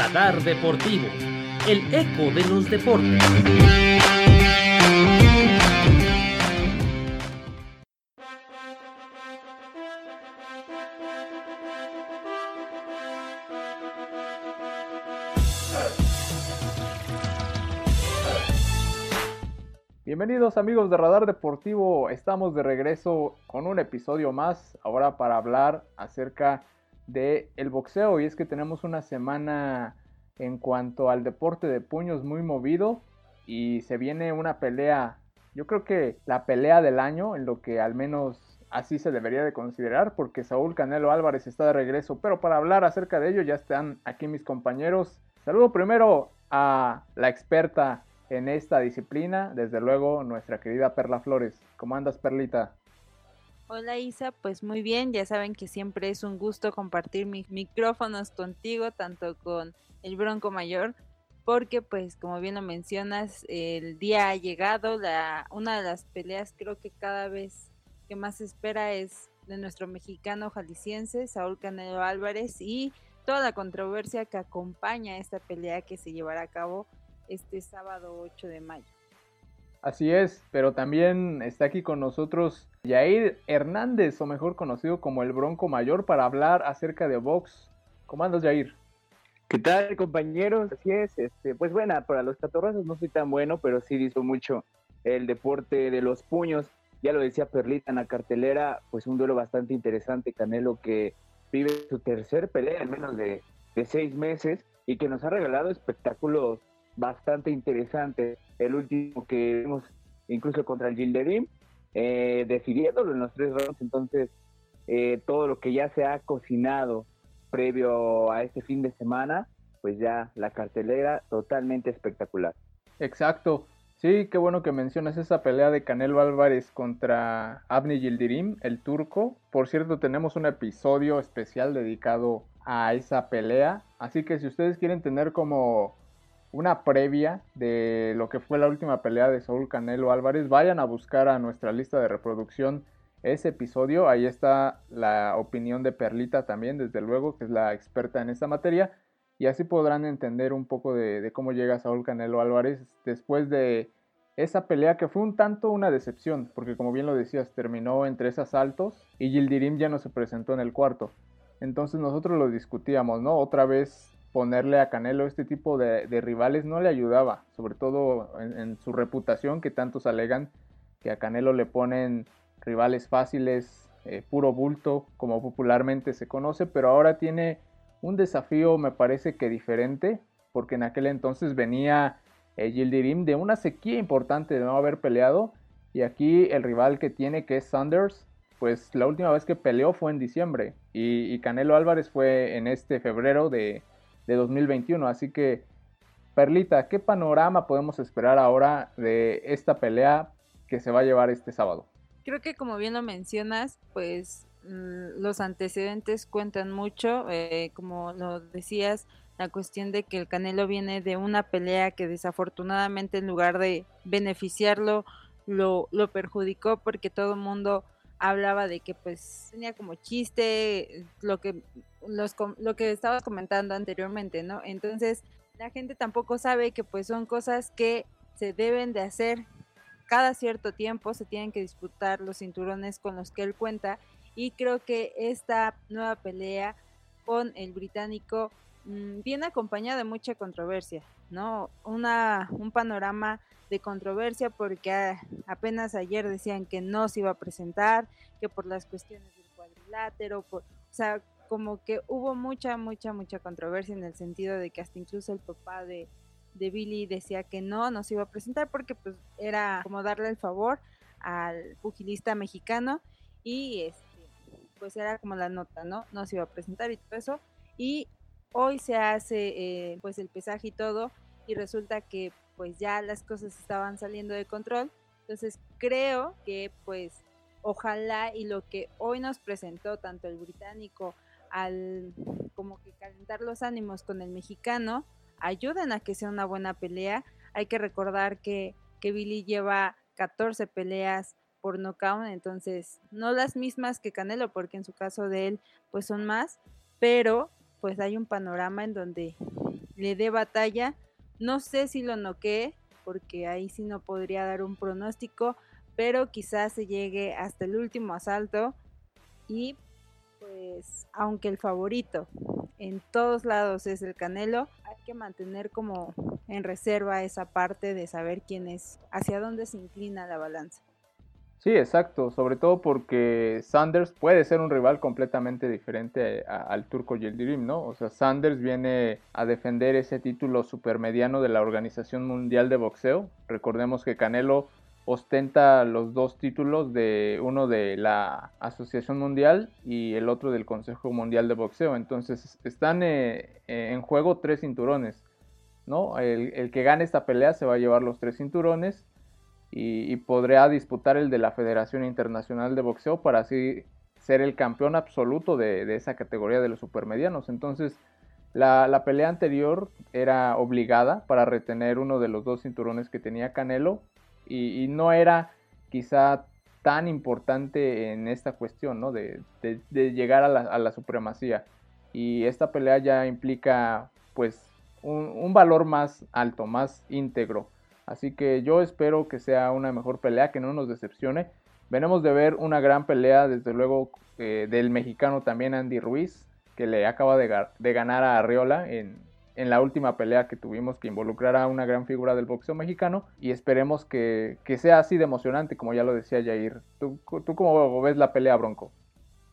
Radar Deportivo, el eco de los deportes. Bienvenidos amigos de Radar Deportivo, estamos de regreso con un episodio más, ahora para hablar acerca el boxeo y es que tenemos una semana en cuanto al deporte de puños muy movido y se viene una pelea, yo creo que la pelea del año en lo que al menos así se debería de considerar porque Saúl Canelo Álvarez está de regreso, pero para hablar acerca de ello ya están aquí mis compañeros. Saludo primero a la experta en esta disciplina, desde luego nuestra querida Perla Flores. ¿Cómo andas, Perlita? Hola Isa, pues muy bien, ya saben que siempre es un gusto compartir mis micrófonos contigo, tanto con el Bronco Mayor, porque pues como bien lo mencionas, el día ha llegado, la, una de las peleas creo que cada vez que más se espera es de nuestro mexicano jalisciense, Saúl Canelo Álvarez, y toda la controversia que acompaña esta pelea que se llevará a cabo este sábado 8 de mayo. Así es, pero también está aquí con nosotros Jair Hernández, o mejor conocido como el Bronco Mayor, para hablar acerca de box. ¿Cómo andas, Jair? ¿Qué tal, compañeros? Así es, este, pues bueno, para los catorrazos no soy tan bueno, pero sí hizo mucho el deporte de los puños. Ya lo decía Perlita en la cartelera, pues un duelo bastante interesante, Canelo que vive su tercer pelea en menos de, de seis meses y que nos ha regalado espectáculos bastante interesante. El último que vimos incluso contra el Gilderim, eh, decidiéndolo en los tres rounds. Entonces, eh, todo lo que ya se ha cocinado previo a este fin de semana, pues ya la cartelera totalmente espectacular. Exacto. Sí, qué bueno que mencionas esa pelea de Canelo Álvarez contra Abni Gildirim, el turco. Por cierto, tenemos un episodio especial dedicado a esa pelea. Así que si ustedes quieren tener como una previa de lo que fue la última pelea de Saúl Canelo Álvarez, vayan a buscar a nuestra lista de reproducción ese episodio. Ahí está la opinión de Perlita también, desde luego, que es la experta en esta materia. Y así podrán entender un poco de, cómo llega Saúl Canelo Álvarez después de esa pelea que fue un tanto una decepción, porque como bien lo decías, terminó en tres asaltos y Gildirim ya no se presentó en el cuarto. Entonces nosotros lo discutíamos, ¿no? Otra vez ponerle a Canelo este tipo de, rivales no le ayudaba, sobre todo en, su reputación que tantos alegan que a Canelo le ponen rivales fáciles, eh, puro bulto, como popularmente se conoce, pero ahora tiene un desafío me parece que diferente, porque en aquel entonces venía eh, Gildirim de una sequía importante de no haber peleado, y aquí el rival que tiene que es Sanders, pues la última vez que peleó fue en diciembre, y Canelo Álvarez fue en este febrero de, de 2021. Así que, Perlita, ¿qué panorama podemos esperar ahora de esta pelea que se va a llevar este sábado? Creo que como bien lo mencionas, pues mm, los antecedentes cuentan mucho, eh, como lo decías, la cuestión de que el Canelo viene de una pelea que desafortunadamente en lugar de beneficiarlo, lo, lo perjudicó porque todo el mundo hablaba de que pues tenía como chiste lo que los, lo que estabas comentando anteriormente, ¿no? Entonces, la gente tampoco sabe que pues son cosas que se deben de hacer cada cierto tiempo, se tienen que disputar los cinturones con los que él cuenta y creo que esta nueva pelea con el británico mm, viene acompañada de mucha controversia, ¿no? Una, un panorama de controversia porque apenas ayer decían que no se iba a presentar, que por las cuestiones del cuadrilátero, por, o sea, como que hubo mucha, mucha, mucha controversia en el sentido de que hasta incluso el papá de, de Billy decía que no, no se iba a presentar porque pues era como darle el favor al pugilista mexicano y este pues era como la nota, ¿no? No se iba a presentar y todo eso. Y hoy se hace eh, pues el pesaje y todo y resulta que pues ya las cosas estaban saliendo de control. Entonces creo que pues ojalá y lo que hoy nos presentó tanto el británico al como que calentar los ánimos con el mexicano ayuden a que sea una buena pelea. Hay que recordar que, que Billy lleva 14 peleas por nocaut, entonces no las mismas que Canelo, porque en su caso de él pues son más, pero pues hay un panorama en donde le dé batalla. No sé si lo noquee, porque ahí sí no podría dar un pronóstico, pero quizás se llegue hasta el último asalto y pues aunque el favorito en todos lados es el Canelo, hay que mantener como en reserva esa parte de saber quién es, hacia dónde se inclina la balanza. Sí, exacto, sobre todo porque Sanders puede ser un rival completamente diferente al turco Yildirim, ¿no? O sea, Sanders viene a defender ese título supermediano de la Organización Mundial de Boxeo. Recordemos que Canelo ostenta los dos títulos de uno de la Asociación Mundial y el otro del Consejo Mundial de Boxeo. Entonces están eh, en juego tres cinturones, ¿no? El, el que gane esta pelea se va a llevar los tres cinturones y, podría disputar el de la Federación Internacional de Boxeo para así ser el campeón absoluto de, esa categoría de los supermedianos. Entonces, la, pelea anterior era obligada para retener uno de los dos cinturones que tenía Canelo y, no era quizá tan importante en esta cuestión, ¿no? De, llegar a la, supremacía. Y esta pelea ya implica, pues, un valor más alto, más íntegro. Así que yo espero que sea una mejor pelea, que no nos decepcione. Venemos de ver una gran pelea, desde luego, eh, del mexicano también Andy Ruiz, que le acaba de, ganar a Arriola en, la última pelea que tuvimos que involucrar a una gran figura del boxeo mexicano. Y esperemos que, sea así de emocionante, como ya lo decía Jair. ¿Tú, ¿Tú cómo ves la pelea, Bronco?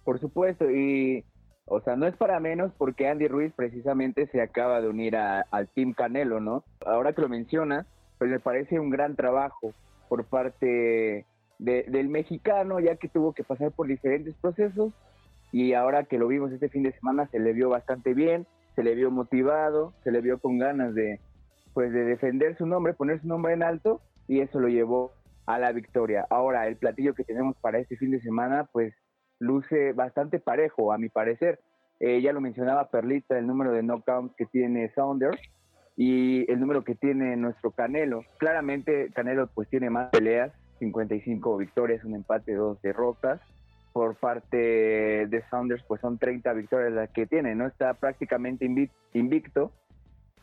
Por supuesto, y o sea, no es para menos porque Andy Ruiz precisamente se acaba de unir al Team Canelo, ¿no? Ahora que lo mencionas, pues me parece un gran trabajo por parte del mexicano, ya que tuvo que pasar por diferentes procesos y ahora que lo vimos este fin de semana se le vio bastante bien, se le vio motivado, se le vio con ganas de pues de defender su nombre, poner su nombre en alto y eso lo llevó a la victoria. Ahora el platillo que tenemos para este fin de semana pues luce bastante parejo a mi parecer. Eh, ya lo mencionaba Perlita, el número de knockouts que tiene Saunders y el número que tiene nuestro Canelo. Claramente Canelo pues tiene más peleas, 55 victorias, un empate, dos derrotas. Por parte de Saunders pues son 30 victorias las que tiene, no está prácticamente invicto,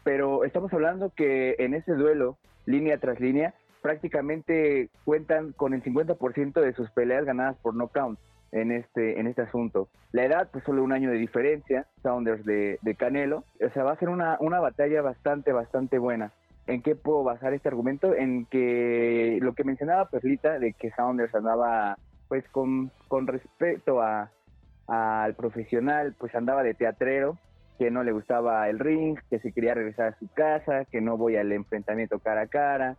pero estamos hablando que en ese duelo, línea tras línea, prácticamente cuentan con el 50% de sus peleas ganadas por knockout en este, en este asunto. La edad, pues solo un año de diferencia, Saunders de, Canelo. O sea, va a ser una, una batalla bastante, bastante buena. ¿En qué puedo basar este argumento? En que lo que mencionaba Perlita, de que Saunders andaba, pues con, con respecto a, al profesional, pues andaba de teatrero, que no le gustaba el ring, que se quería regresar a su casa, que no voy al enfrentamiento cara a cara,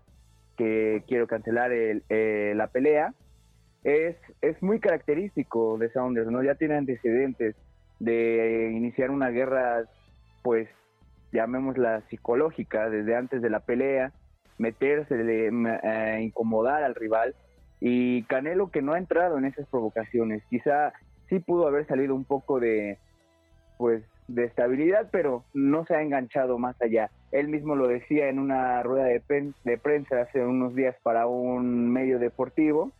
que quiero cancelar el, eh, la pelea es, es muy característico de Saunders, ¿no? Ya tiene antecedentes de iniciar una guerra, pues, llamémosla psicológica, desde antes de la pelea, meterse, eh, incomodar al rival. Y Canelo que no ha entrado en esas provocaciones, quizá sí pudo haber salido un poco de, pues, de estabilidad, pero no se ha enganchado más allá. Él mismo lo decía en una rueda de, de prensa hace unos días para un medio deportivo,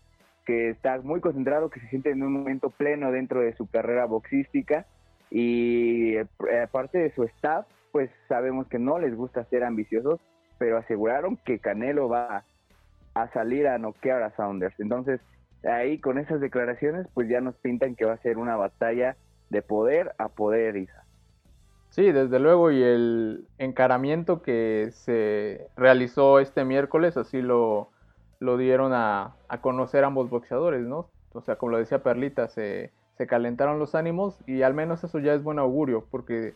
que está muy concentrado, que se siente en un momento pleno dentro de su carrera boxística y eh, aparte de su staff, pues sabemos que no les gusta ser ambiciosos, pero aseguraron que Canelo va a salir a noquear a Saunders. Entonces, ahí con esas declaraciones, pues ya nos pintan que va a ser una batalla de poder a poder, Isa. Sí, desde luego, y el encaramiento que se realizó este miércoles, así lo, lo dieron a, conocer ambos boxeadores, ¿no? O sea, como lo decía Perlita, se, se calentaron los ánimos y al menos eso ya es buen augurio, porque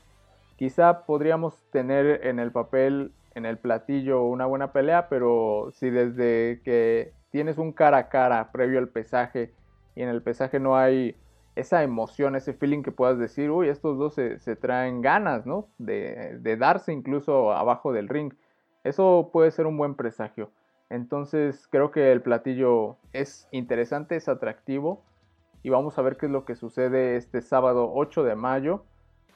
quizá podríamos tener en el papel, en el platillo, una buena pelea, pero si desde que tienes un cara a cara previo al pesaje y en el pesaje no hay esa emoción, ese feeling que puedas decir, uy, estos dos se, se traen ganas, ¿no? De, de darse incluso abajo del ring. Eso puede ser un buen presagio. Entonces creo que el platillo es interesante, es atractivo y vamos a ver qué es lo que sucede este sábado 8 de mayo.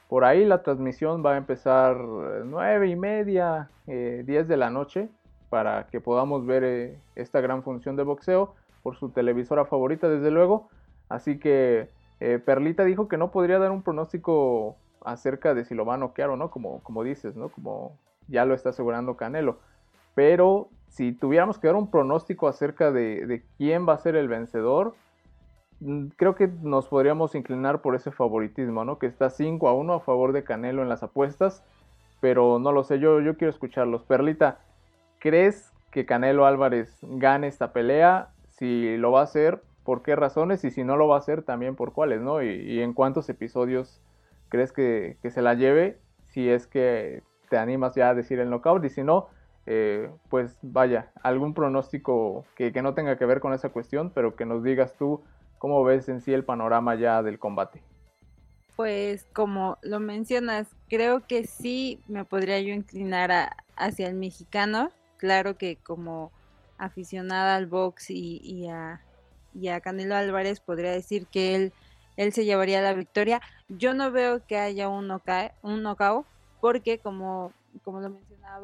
Por ahí la transmisión va a empezar 9 y media, 10 eh, de la noche para que podamos ver eh, esta gran función de boxeo por su televisora favorita desde luego. Así que eh, Perlita dijo que no podría dar un pronóstico acerca de si lo va a noquear o no, como, como dices, ¿no? Como ya lo está asegurando Canelo. Pero si tuviéramos que dar un pronóstico acerca de, quién va a ser el vencedor, mm, creo que nos podríamos inclinar por ese favoritismo, ¿no? Que está 5 a 1 a favor de Canelo en las apuestas, pero no lo sé, yo, yo quiero escucharlos. Perlita, ¿crees que Canelo Álvarez gane esta pelea? Si lo va a hacer, ¿por qué razones? Y si no lo va a hacer, también por cuáles, ¿no? Y, en cuántos episodios crees que, que, se la lleve, si es que te animas ya a decir el knockout, y si no, eh, pues vaya, algún pronóstico que, que, no tenga que ver con esa cuestión, pero que nos digas tú cómo ves en sí el panorama ya del combate. Pues como lo mencionas, creo que sí me podría yo inclinar hacia el mexicano. Claro que como aficionada al box y, a, Canelo Álvarez podría decir que él, él se llevaría la victoria. Yo no veo que haya un knockout, un knockout porque como, como lo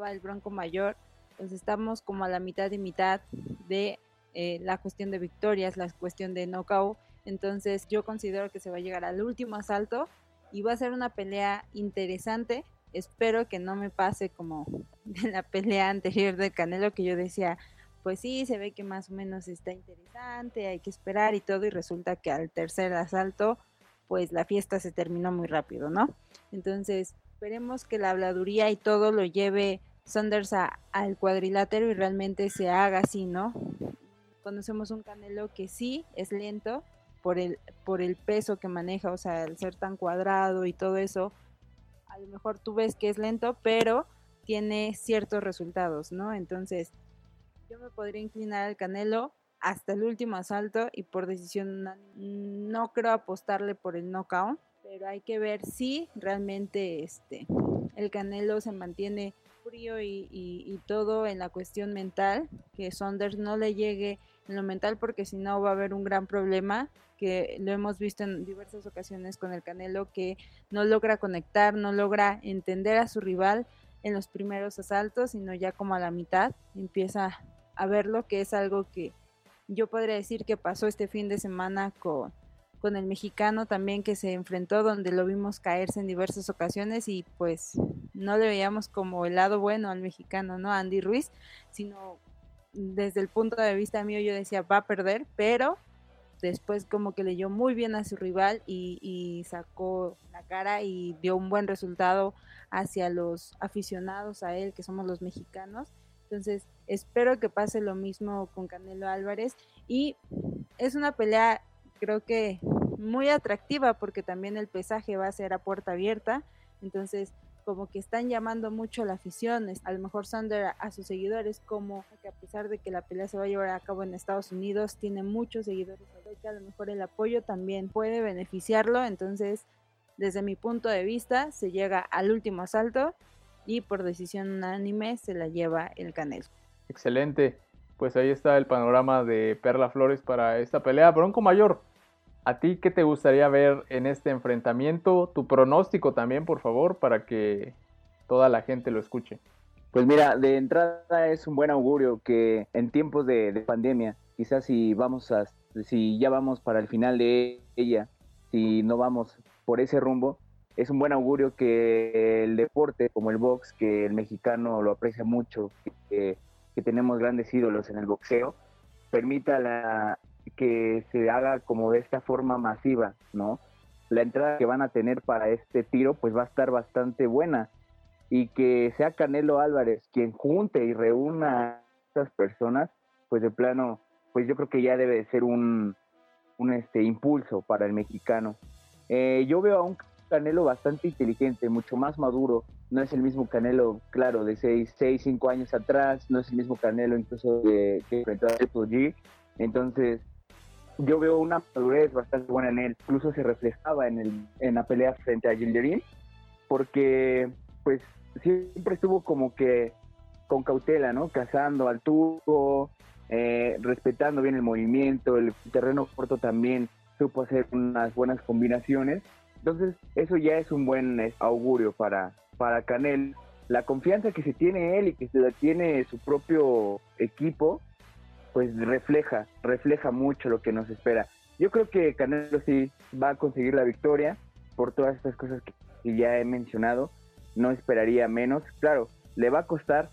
el Bronco Mayor, pues estamos como a la mitad y mitad de eh, la cuestión de victorias, la cuestión de knockout entonces yo considero que se va a llegar al último asalto y va a ser una pelea interesante. Espero que no me pase como en la pelea anterior de Canelo que yo decía, pues sí, se ve que más o menos está interesante, hay que esperar y todo y resulta que al tercer asalto pues la fiesta se terminó muy rápido, ¿no? Entonces esperemos que la habladuría y todo lo lleve Saunders al cuadrilátero y realmente se haga así, ¿no? Conocemos un Canelo que sí es lento, por el, por el peso que maneja, o sea, el ser tan cuadrado y todo eso, a lo mejor tú ves que es lento, pero tiene ciertos resultados, ¿no? Entonces, yo me podría inclinar al Canelo hasta el último asalto y por decisión no creo apostarle por el knockout, pero hay que ver si realmente este el Canelo se mantiene frío y, y todo en la cuestión mental, que Saunders no le llegue en lo mental porque si no va a haber un gran problema que lo hemos visto en diversas ocasiones con el Canelo, que no logra conectar, no logra entender a su rival en los primeros asaltos, sino ya como a la mitad empieza a verlo, que es algo que yo podría decir que pasó este fin de semana con, con el mexicano también que se enfrentó, donde lo vimos caerse en diversas ocasiones y pues no le veíamos como el lado bueno al mexicano, ¿no? Andy Ruiz, sino desde el punto de vista mío yo decía va a perder, pero después como que leyó muy bien a su rival y, sacó la cara y dio un buen resultado hacia los aficionados a él, que somos los mexicanos. Entonces, espero que pase lo mismo con Canelo Álvarez. Y es una pelea, creo que muy atractiva, porque también el pesaje va a ser a puerta abierta. Entonces, como que están llamando mucho a la afición, a lo mejor Sander a sus seguidores, como que a pesar de que la pelea se va a llevar a cabo en Estados Unidos, tiene muchos seguidores, que a lo mejor el apoyo también puede beneficiarlo, entonces desde mi punto de vista se llega al último asalto y por decisión unánime se la lleva el Canelo. Excelente, pues ahí está el panorama de Perla Flores para esta pelea. Bronco Mayor, ¿A ti qué te gustaría ver en este enfrentamiento? Tu pronóstico también, por favor, para que toda la gente lo escuche. Pues mira, de entrada es un buen augurio que en tiempos de, pandemia, quizás si vamos a, si ya vamos para el final de ella, si no vamos por ese rumbo, es un buen augurio que el deporte como el box, que el mexicano lo aprecia mucho, que, que tenemos grandes ídolos en el boxeo, permita la, que se haga como de esta forma masiva, ¿no? La entrada que van a tener para este tiro pues va a estar bastante buena y que sea Canelo Álvarez quien junte y reúna a estas personas, pues de plano, pues yo creo que ya debe ser un, un este, impulso para el mexicano. Eh, yo veo a un Canelo bastante inteligente, mucho más maduro. No es el mismo Canelo, claro, de 6, 6 5 años atrás, no es el mismo Canelo incluso de, que enfrentó a Triple G. Entonces, yo veo una madurez bastante buena en él. Incluso se reflejaba en, el, en la pelea frente a Gilderín, porque pues siempre estuvo como que con cautela, ¿no? Cazando al turco, eh, respetando bien el movimiento, el terreno corto también supo hacer unas buenas combinaciones. Entonces, eso ya es un buen eh, augurio para, para Canel. La confianza que se tiene él y que se tiene su propio equipo, pues refleja, refleja mucho lo que nos espera. Yo creo que Canelo sí va a conseguir la victoria por todas estas cosas que ya he mencionado, no esperaría menos. Claro, le va a costar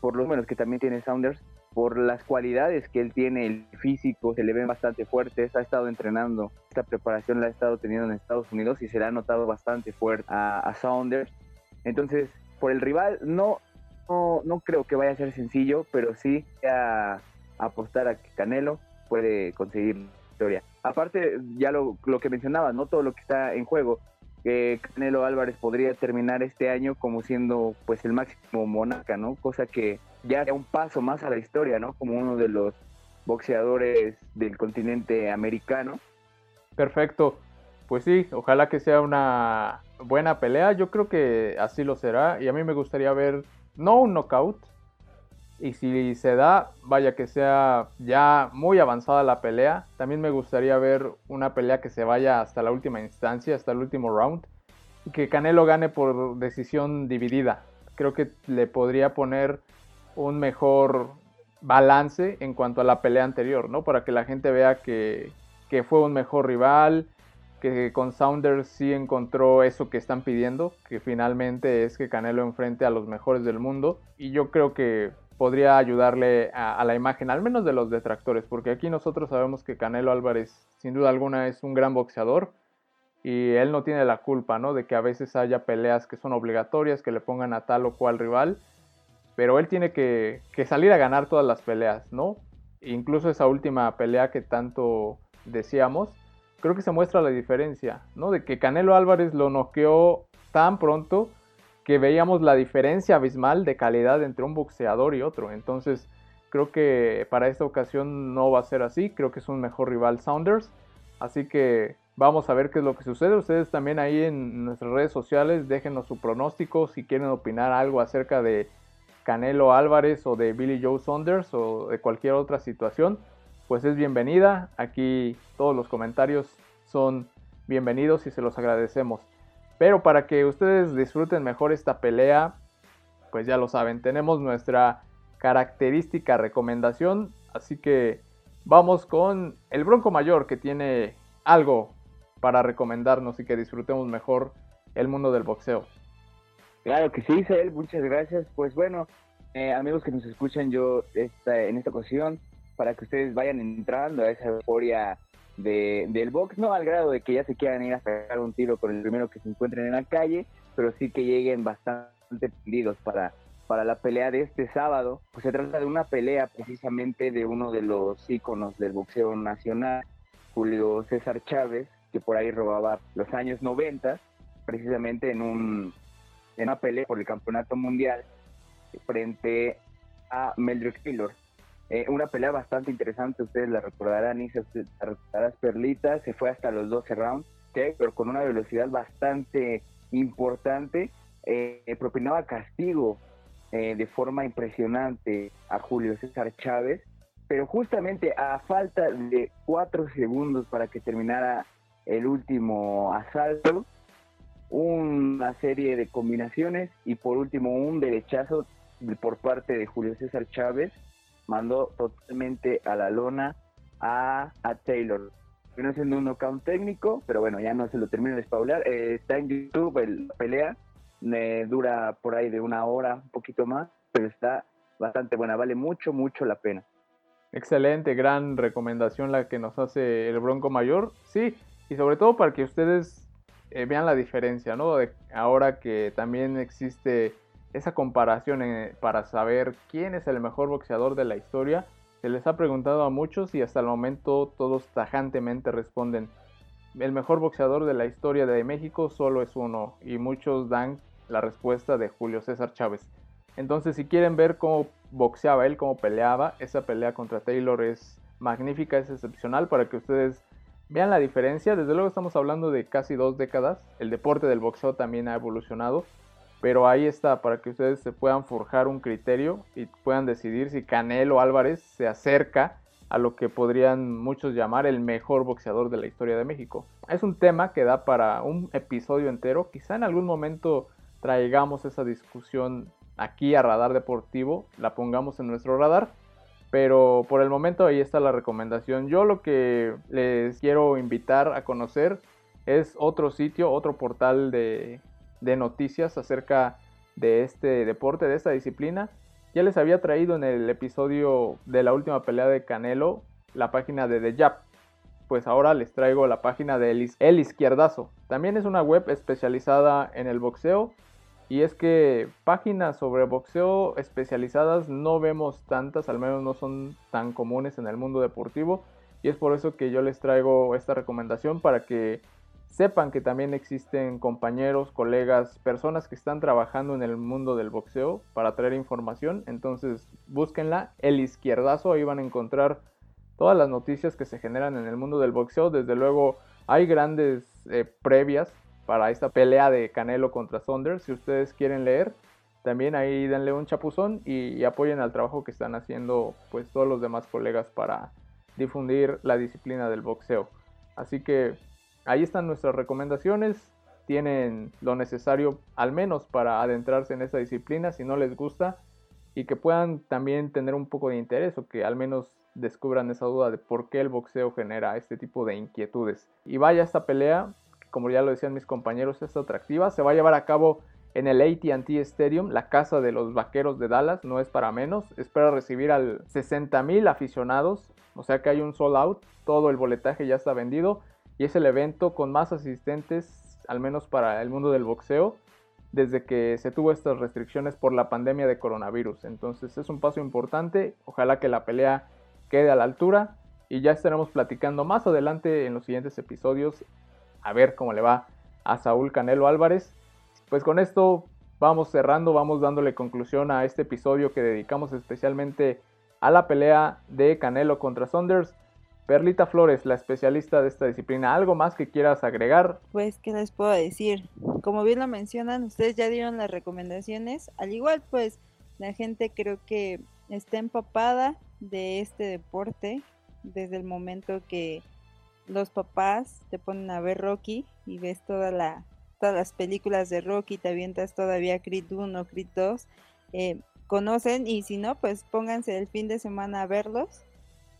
por los números que también tiene Saunders, por las cualidades que él tiene, el físico, se le ven bastante fuertes, ha estado entrenando, esta preparación la ha estado teniendo en Estados Unidos y se le ha notado bastante fuerte a, Saunders. Entonces, por el rival, no, no, creo que vaya a ser sencillo, pero sí a, apostar a que Canelo puede conseguir victoria. Aparte, ya lo, lo que mencionaba, no todo lo que está en juego, que Canelo Álvarez podría terminar este año como siendo pues el máximo monarca, ¿no? Cosa que ya da un paso más a la historia, ¿no? Como uno de los boxeadores del continente americano. Perfecto. Pues sí, ojalá que sea una buena pelea. Yo creo que así lo será. Y a mí me gustaría ver, no un knockout. Y si se da, vaya que sea ya muy avanzada la pelea. También me gustaría ver una pelea que se vaya hasta la última instancia, hasta el último round. Y que Canelo gane por decisión dividida. Creo que le podría poner un mejor balance en cuanto a la pelea anterior, ¿no? Para que la gente vea que, fue un mejor rival, que con Saunders sí encontró eso que están pidiendo, que finalmente es que Canelo enfrente a los mejores del mundo. Y yo creo que podría ayudarle a, la imagen, al menos de los detractores, porque aquí nosotros sabemos que Canelo Álvarez, sin duda alguna, es un gran boxeador y él no tiene la culpa, ¿no? De que a veces haya peleas que son obligatorias, que le pongan a tal o cual rival pero él tiene que, salir a ganar todas las peleas, ¿no? Incluso esa última pelea que tanto decíamos, creo que se muestra la diferencia, ¿no? De que Canelo Álvarez lo noqueó tan pronto que veíamos la diferencia abismal de calidad entre un boxeador y otro. Entonces, creo que para esta ocasión no va a ser así. Creo que es un mejor rival Saunders. Así que vamos a ver qué es lo que sucede. Ustedes también ahí en nuestras redes sociales déjenos su pronóstico si quieren opinar algo acerca de Canelo Álvarez o de Billy Joe Saunders o de cualquier otra situación, pues es bienvenida. Aquí todos los comentarios son bienvenidos y se los agradecemos. Pero para que ustedes disfruten mejor esta pelea, pues ya lo saben, tenemos nuestra característica recomendación, así que vamos con el Bronco Mayor que tiene algo para recomendarnos y que disfrutemos mejor el mundo del boxeo. Claro que sí, Isabel, muchas gracias. Pues bueno, eh, amigos que nos escuchan, yo en esta ocasión, para que ustedes vayan entrando a esa euforia de, del box, no al grado de que ya se quieran ir a sacar un tiro con el primero que se encuentren en la calle, pero sí que lleguen bastante prendidos para, para la pelea de este sábado. Pues se trata de una pelea precisamente de uno de los íconos del boxeo nacional, Julio César Chávez, que por ahí robaba los años 90, precisamente en un en una pelea por el campeonato mundial frente a Meldrick Taylor. Eh, una pelea bastante interesante, ustedes la recordarán, y la recordarás Perlita, se fue hasta los 12 rounds, pero con una velocidad bastante importante, eh, propinaba castigo eh, de forma impresionante a Julio César Chávez, pero justamente a falta de cuatro segundos para que terminara el último asalto, una serie de combinaciones y por último un derechazo por parte de Julio César Chávez mandó totalmente a la lona a, a Taylor. Vino siendo un knockout técnico, pero bueno, ya no se lo termino de espaular. Eh, está en YouTube la pelea, me dura por ahí de una hora, un poquito más, pero está bastante buena, vale mucho, mucho la pena. Excelente, gran recomendación la que nos hace el Bronco Mayor. Sí, y sobre todo para que ustedes eh, vean la diferencia, ¿no? De ahora que también existe esa comparación eh, para saber quién es el mejor boxeador de la historia, se les ha preguntado a muchos y hasta el momento todos tajantemente responden, el mejor boxeador de la historia de México solo es uno y muchos dan la respuesta de Julio César Chávez. Entonces si quieren ver cómo boxeaba él, cómo peleaba, esa pelea contra Taylor es magnífica, es excepcional para que ustedes Vean la diferencia, desde luego estamos hablando de casi dos décadas, el deporte del boxeo también ha evolucionado, pero ahí está para que ustedes se puedan forjar un criterio y puedan decidir si Canelo Álvarez se acerca a lo que podrían muchos llamar el mejor boxeador de la historia de México. Es un tema que da para un episodio entero, quizá en algún momento traigamos esa discusión aquí a Radar Deportivo, la pongamos en nuestro radar, pero por el momento ahí está la recomendación. Yo lo que les quiero invitar a conocer es otro sitio, otro portal de de noticias acerca de este deporte, de esta disciplina. Ya les había traído en el episodio de la última pelea de Canelo la página de The Jab. Pues ahora les traigo la página de El Izquierdazo. También es una web especializada en el boxeo. Y es que páginas sobre boxeo especializadas no vemos tantas, al menos no son tan comunes en el mundo deportivo. Y es por eso que yo les traigo esta recomendación para que sepan que también existen compañeros, colegas, personas que están trabajando en el mundo del boxeo para traer información. Entonces búsquenla, el izquierdazo, ahí van a encontrar todas las noticias que se generan en el mundo del boxeo. Desde luego hay grandes eh, previas para esta pelea de Canelo contra Saunders. Si ustedes quieren leer, también ahí denle un chapuzón y, apoyen al trabajo que están haciendo pues todos los demás colegas para difundir la disciplina del boxeo. Así que ahí están nuestras recomendaciones. Tienen lo necesario al menos para adentrarse en esta disciplina si no les gusta y que puedan también tener un poco de interés o que al menos descubran esa duda de por qué el boxeo genera este tipo de inquietudes. Y vaya esta pelea, como ya lo decían mis compañeros, es atractiva. Se va a llevar a cabo en el ATT Stadium, la casa de los vaqueros de Dallas, no es para menos. Espera recibir al 60 mil aficionados, o sea que hay un sold out, todo el boletaje ya está vendido y es el evento con más asistentes, al menos para el mundo del boxeo, desde que se tuvo estas restricciones por la pandemia de coronavirus. Entonces es un paso importante, ojalá que la pelea quede a la altura y ya estaremos platicando más adelante en los siguientes episodios a ver cómo le va a Saúl Canelo Álvarez pues con esto vamos cerrando, vamos dándole conclusión a este episodio que dedicamos especialmente a la pelea de Canelo contra Saunders. Perlita Flores, la especialista de esta disciplina, ¿algo más que quieras agregar? Pues, ¿qué les puedo decir? Como bien lo mencionan, ustedes ya dieron las recomendaciones. Al igual, pues, la gente creo que está empapada de este deporte desde el momento que los papás te ponen a ver Rocky y ves todas las películas de Rocky, te avientas todavía Creed 1, Creed 2, eh, conocen y si no, pues pónganse el fin de semana a verlos,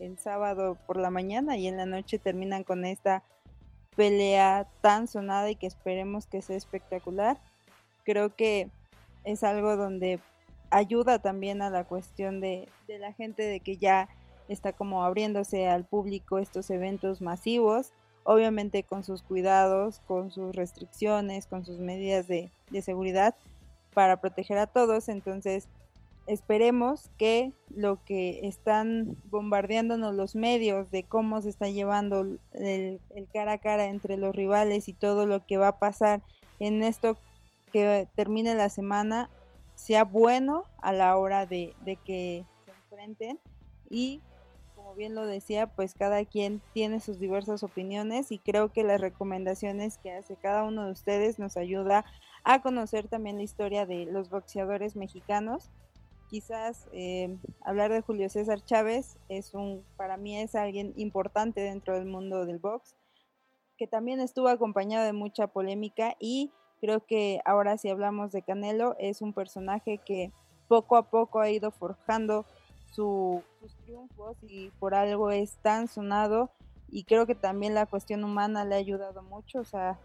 el sábado por la mañana y en la noche terminan con esta pelea tan sonada y que esperemos que sea espectacular. Creo que es algo donde ayuda también a la cuestión de, de la gente de que ya está como abriéndose al público estos eventos masivos obviamente con sus cuidados, con sus restricciones, con sus medidas de, seguridad para proteger a todos. Entonces, esperemos que lo que están bombardeándonos los medios de cómo se está llevando el, cara a cara entre los rivales y todo lo que va a pasar en esto que termine la semana sea bueno a la hora de, de que se enfrenten y bien lo decía, pues cada quien tiene sus diversas opiniones y creo que las recomendaciones que hace cada uno de ustedes nos ayuda a conocer también la historia de los boxeadores mexicanos. Quizás eh, hablar de Julio César Chávez es un, para mí es alguien importante dentro del mundo del box, que también estuvo acompañado de mucha polémica y creo que ahora si hablamos de Canelo es un personaje que poco a poco ha ido forjando sus triunfos y por algo es tan sonado y creo que también la cuestión humana le ha ayudado mucho, o sea,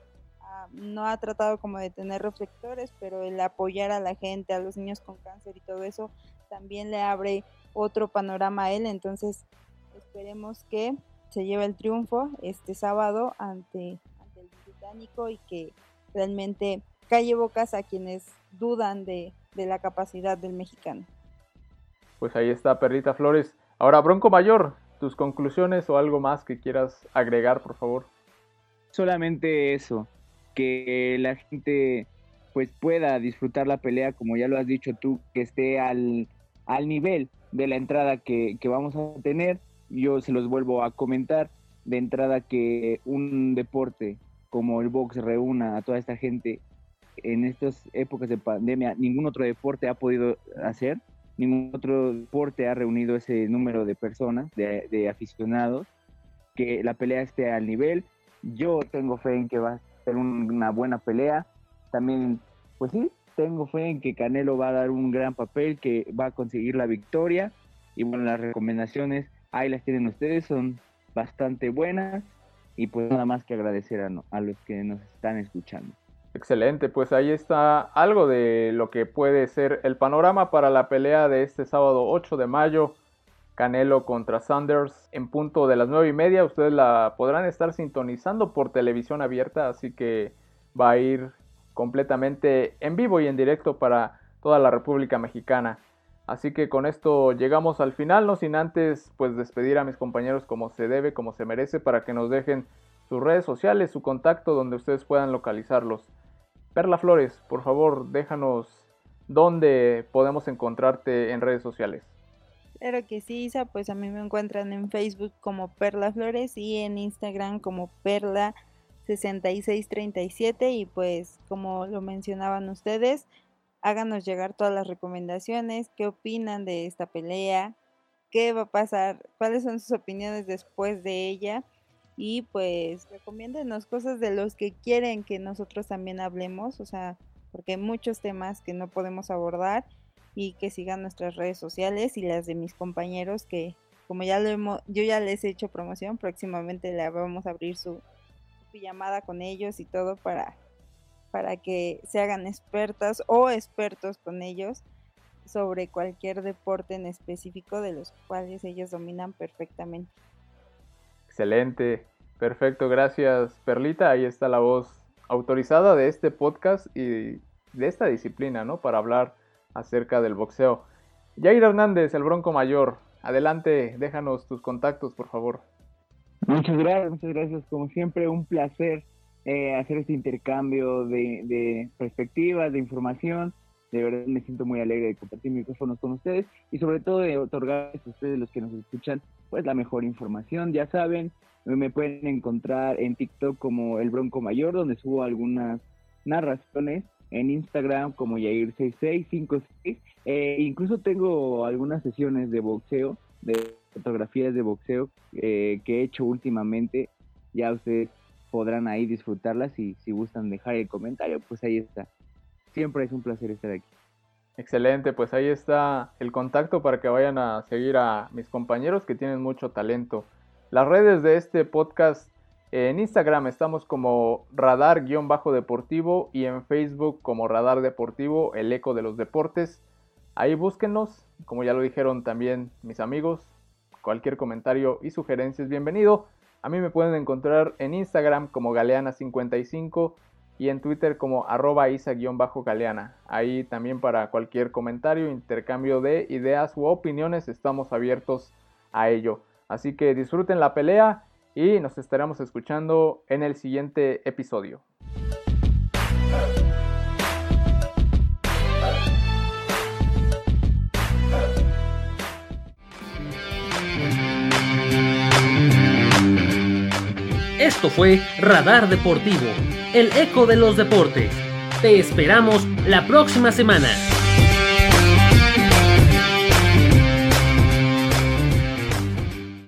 no ha tratado como de tener reflectores, pero el apoyar a la gente, a los niños con cáncer y todo eso, también le abre otro panorama a él, entonces esperemos que se lleve el triunfo este sábado ante, ante el británico y que realmente calle bocas a quienes dudan de la capacidad del mexicano. Pues ahí está Perlita Flores. Ahora, Bronco Mayor, tus conclusiones o algo más que quieras agregar, por favor. Solamente eso, que la gente pues pueda disfrutar la pelea, como ya lo has dicho tú, que esté al, al nivel de la entrada que, que vamos a tener. Yo se los vuelvo a comentar, de entrada que un deporte como el box reúna a toda esta gente en estas épocas de pandemia, ningún otro deporte ha podido hacer ningún otro deporte ha reunido ese número de personas, de, aficionados, que la pelea esté al nivel. Yo tengo fe en que va ser una buena pelea. También, pues sí, tengo fe en que Canelo va a dar un gran papel, que va a conseguir la victoria. Y bueno, las recomendaciones ahí las tienen ustedes, son bastante buenas. Y pues nada más que agradecer a, a los que nos están escuchando. Excelente, pues ahí está algo de lo que puede ser el panorama para la pelea de este sábado 8 de mayo. Canelo contra Sanders en punto de las 9 y media. Ustedes la podrán estar sintonizando por televisión abierta, así que va a ir completamente en vivo y en directo para toda la República Mexicana. Así que con esto llegamos al final, no sin antes pues despedir a mis compañeros como se debe, como se merece, para que nos dejen sus redes sociales, su contacto donde ustedes puedan localizarlos. Perla Flores, por favor, déjanos dónde podemos encontrarte en redes sociales. Claro que sí, Isa, pues a mí me encuentran en Facebook como Perla Flores y en Instagram como Perla 6637 y pues como lo mencionaban ustedes, háganos llegar todas las recomendaciones, qué opinan de esta pelea, qué va a pasar, cuáles son sus opiniones después de ella y pues recomiéndenos cosas de los que quieren que nosotros también hablemos, o sea, porque hay muchos temas que no podemos abordar y que sigan nuestras redes sociales y las de mis compañeros que como ya lo hemos, yo ya les he hecho promoción, próximamente le vamos a abrir su, su llamada con ellos y todo para, para que se hagan expertas o expertos con ellos sobre cualquier deporte en específico de los cuales ellos dominan perfectamente. Excelente, perfecto, gracias Perlita. Ahí está la voz autorizada de este podcast y de esta disciplina, ¿no? Para hablar acerca del boxeo. Jair Hernández, el Bronco Mayor, adelante, déjanos tus contactos, por favor. Muchas gracias, muchas gracias. Como siempre, un placer eh, hacer este intercambio de, de perspectivas, de información. De verdad me siento muy alegre de compartir micrófonos con ustedes y sobre todo de otorgarles a ustedes los que nos escuchan pues la mejor información. Ya saben, me pueden encontrar en TikTok como El Bronco Mayor, donde subo algunas narraciones, en Instagram como Yair6656. Eh, incluso tengo algunas sesiones de boxeo, de fotografías de boxeo eh, que he hecho últimamente. Ya ustedes podrán ahí disfrutarlas y si gustan dejar el comentario, pues ahí está. Siempre es un placer estar aquí. Excelente, pues ahí está el contacto para que vayan a seguir a mis compañeros que tienen mucho talento. Las redes de este podcast en Instagram estamos como radar-deportivo y en Facebook como radar deportivo, el eco de los deportes. Ahí búsquenos, como ya lo dijeron también mis amigos, cualquier comentario y sugerencia es bienvenido. A mí me pueden encontrar en Instagram como galeana55 y en Twitter como arroba isa-galeana. Ahí también para cualquier comentario, intercambio de ideas u opiniones estamos abiertos a ello. Así que disfruten la pelea y nos estaremos escuchando en el siguiente episodio. Esto fue Radar Deportivo, el eco de los deportes. Te esperamos la próxima semana.